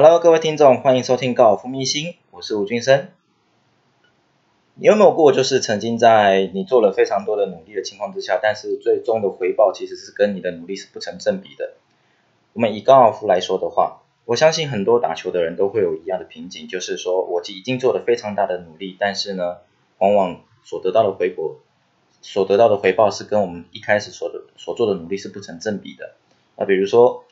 Hello，各位听众，欢迎收听高尔夫秘辛，我是吴俊生。你有没有过，就是曾经在你做了非常多的努力的情况之下，但是最终的回报其实是跟你的努力是不成正比的？我们以高尔夫来说的话，我相信很多打球的人都会有一样的瓶颈，就是说我已经做了非常大的努力，但是呢，往往所得到的回果，所得到的回报是跟我们一开始所的所做的努力是不成正比的。那比如说。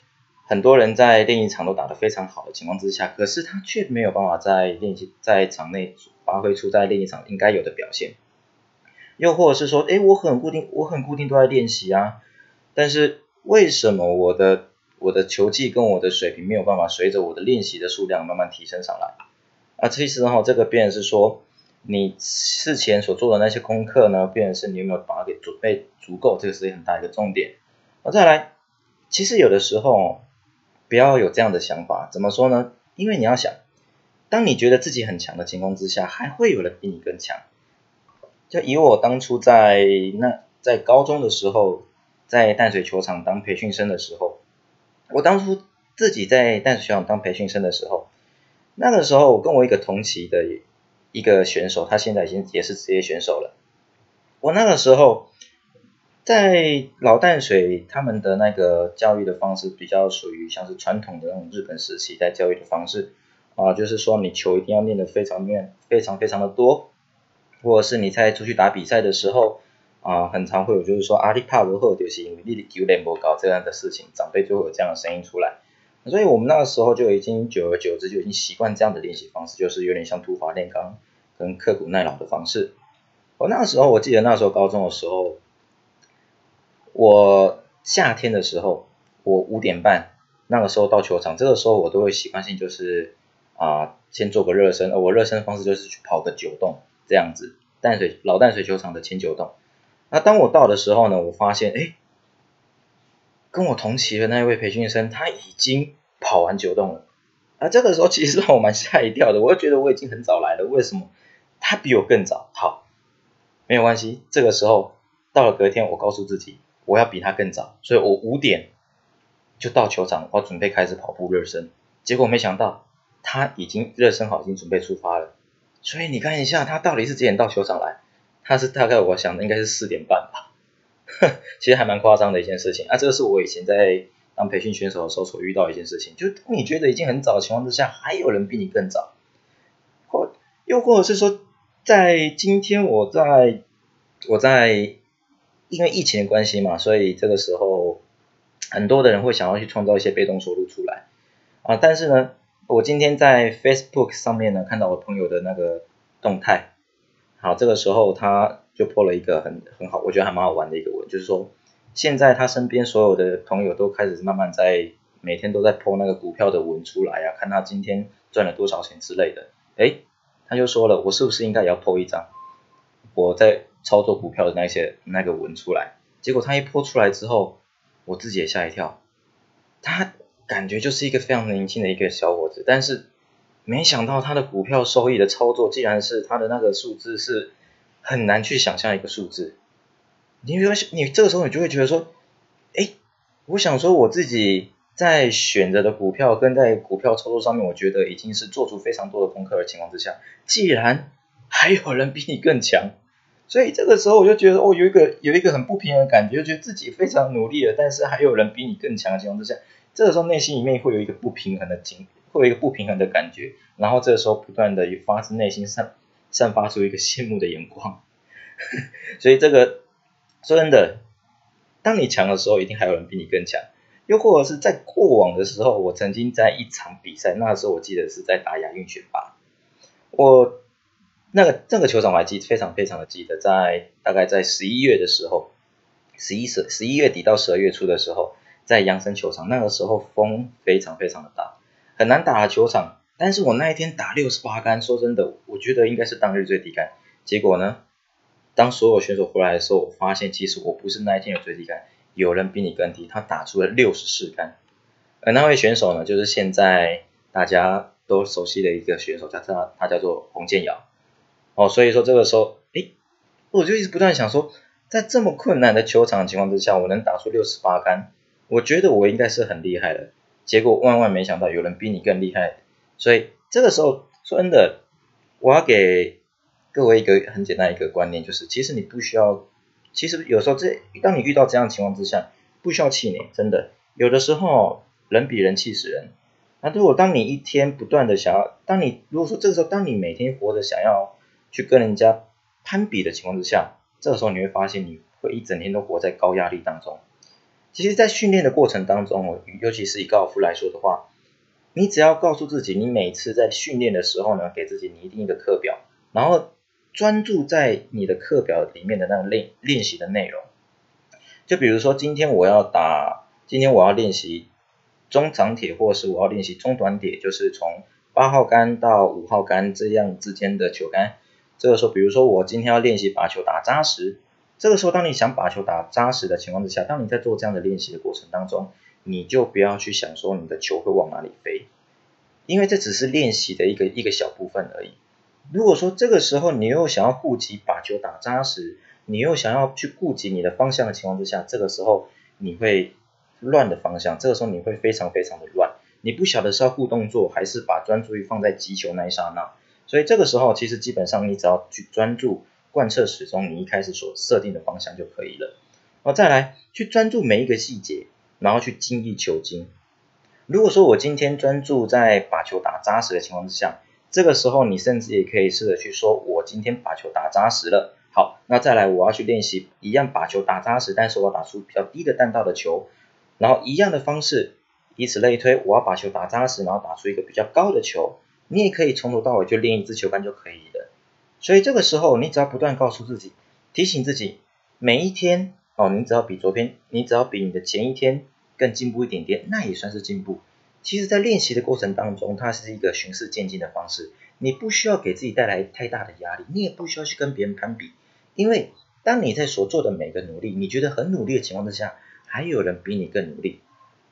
很多人在练习场都打得非常好的情况之下，可是他却没有办法在练习在场内发挥出在练习场应该有的表现。又或者是说，哎，我很固定，我很固定都在练习啊，但是为什么我的我的球技跟我的水平没有办法随着我的练习的数量慢慢提升上来？啊，其实哈，这个变是说，你事前所做的那些功课呢，变是你有没有把它给准备足够，这个是很大一个重点。啊，再来，其实有的时候。不要有这样的想法，怎么说呢？因为你要想，当你觉得自己很强的情况之下，还会有人比你更强。就以我当初在那在高中的时候，在淡水球场当培训生的时候，我当初自己在淡水球场当培训生的时候，那个时候我跟我一个同期的一个选手，他现在已经也是职业选手了。我那个时候。在老淡水，他们的那个教育的方式比较属于像是传统的那种日本时期在教育的方式啊，就是说你球一定要练得非常练，非常非常的多，或者是你在出去打比赛的时候啊，很常会有就是说阿里帕罗后就是因为你的球练不高这样的事情，长辈就会有这样的声音出来，所以我们那个时候就已经久而久之就已经习惯这样的练习方式，就是有点像土法炼钢跟刻苦耐劳的方式。我那个时候我记得那时候高中的时候。我夏天的时候，我五点半那个时候到球场，这个时候我都会习惯性就是啊，先做个热身。我热身的方式就是去跑个九洞这样子，淡水老淡水球场的前九洞。那当我到的时候呢，我发现哎，跟我同期的那一位培训生他已经跑完九洞了。啊，这个时候其实让我蛮吓一跳的，我就觉得我已经很早来了，为什么他比我更早？好，没有关系，这个时候到了隔天，我告诉自己。我要比他更早，所以我五点就到球场，我准备开始跑步热身。结果没想到他已经热身好，已经准备出发了。所以你看一下，他到底是几点到球场来？他是大概我想的应该是四点半吧。其实还蛮夸张的一件事情啊！这个是我以前在当培训选手的时候所遇到一件事情，就你觉得已经很早的情况之下，还有人比你更早，或又或者是说，在今天我在我在。因为疫情的关系嘛，所以这个时候很多的人会想要去创造一些被动收入出来啊。但是呢，我今天在 Facebook 上面呢看到我朋友的那个动态，好，这个时候他就破了一个很很好，我觉得还蛮好玩的一个文，就是说现在他身边所有的朋友都开始慢慢在每天都在破那个股票的文出来啊，看他今天赚了多少钱之类的。哎，他就说了，我是不是应该也要破一张？我在。操作股票的那些那个文出来，结果他一泼出来之后，我自己也吓一跳。他感觉就是一个非常年轻的一个小伙子，但是没想到他的股票收益的操作，竟然是他的那个数字是很难去想象一个数字。你比如你这个时候你就会觉得说，哎，我想说我自己在选择的股票跟在股票操作上面，我觉得已经是做出非常多的功课的情况之下，既然还有人比你更强。所以这个时候我就觉得，哦，有一个有一个很不平衡的感觉，觉得自己非常努力了，但是还有人比你更强的情况之下，这个时候内心里面会有一个不平衡的情，会有一个不平衡的感觉，然后这个时候不断的发自内心散散发出一个羡慕的眼光。所以这个说真的，当你强的时候，一定还有人比你更强。又或者是在过往的时候，我曾经在一场比赛，那时候我记得是在打亚运选拔，我。那个这个球场我还记非常非常的记得，在大概在十一月的时候，十一十十一月底到十二月初的时候，在扬森球场，那个时候风非常非常的大，很难打的球场。但是我那一天打六十八杆，说真的，我觉得应该是当日最低杆。结果呢，当所有选手回来的时候，我发现其实我不是那一天的最低杆，有人比你更低，他打出了六十四杆。而那位选手呢，就是现在大家都熟悉的一个选手，叫他他叫做洪建尧。哦，所以说这个时候，哎，我就一直不断想说，在这么困难的球场情况之下，我能打出六十八杆，我觉得我应该是很厉害的。结果万万没想到有人比你更厉害，所以这个时候说真的，我要给各位一个很简单一个观念，就是其实你不需要，其实有时候这当你遇到这样情况之下，不需要气馁，真的，有的时候人比人气死人。那如果当你一天不断的想要，当你如果说这个时候，当你每天活着想要去跟人家攀比的情况之下，这个时候你会发现你会一整天都活在高压力当中。其实，在训练的过程当中，尤其是以高尔夫来说的话，你只要告诉自己，你每次在训练的时候呢，给自己拟定一个课表，然后专注在你的课表里面的那个练练习的内容。就比如说，今天我要打，今天我要练习中长铁，或是我要练习中短铁，就是从八号杆到五号杆这样之间的球杆。这个时候，比如说我今天要练习把球打扎实。这个时候，当你想把球打扎实的情况之下，当你在做这样的练习的过程当中，你就不要去想说你的球会往哪里飞，因为这只是练习的一个一个小部分而已。如果说这个时候你又想要顾及把球打扎实，你又想要去顾及你的方向的情况之下，这个时候你会乱的方向，这个时候你会非常非常的乱，你不晓得是要顾动作还是把专注力放在击球那一刹那，所以这个时候其实基本上你只要去专注。贯彻始终，你一开始所设定的方向就可以了。然后再来去专注每一个细节，然后去精益求精。如果说我今天专注在把球打扎实的情况之下，这个时候你甚至也可以试着去说，我今天把球打扎实了。好，那再来我要去练习一样把球打扎实，但是我打出比较低的弹道的球，然后一样的方式，以此类推，我要把球打扎实，然后打出一个比较高的球。你也可以从头到尾就练一支球杆就可以了。所以这个时候，你只要不断告诉自己，提醒自己，每一天哦，你只要比昨天，你只要比你的前一天更进步一点点，那也算是进步。其实，在练习的过程当中，它是一个循序渐进的方式，你不需要给自己带来太大的压力，你也不需要去跟别人攀比，因为当你在所做的每个努力，你觉得很努力的情况之下，还有人比你更努力，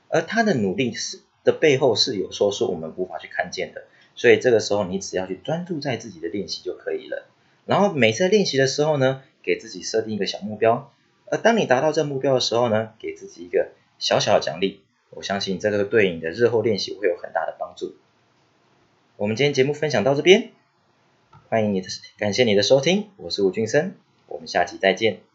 而他的努力是的背后是有时候是我们无法去看见的。所以这个时候，你只要去专注在自己的练习就可以了。然后每次练习的时候呢，给自己设定一个小目标。而当你达到这目标的时候呢，给自己一个小小的奖励。我相信这个对你的日后练习会有很大的帮助。我们今天节目分享到这边，欢迎你的感谢你的收听，我是吴俊生，我们下期再见。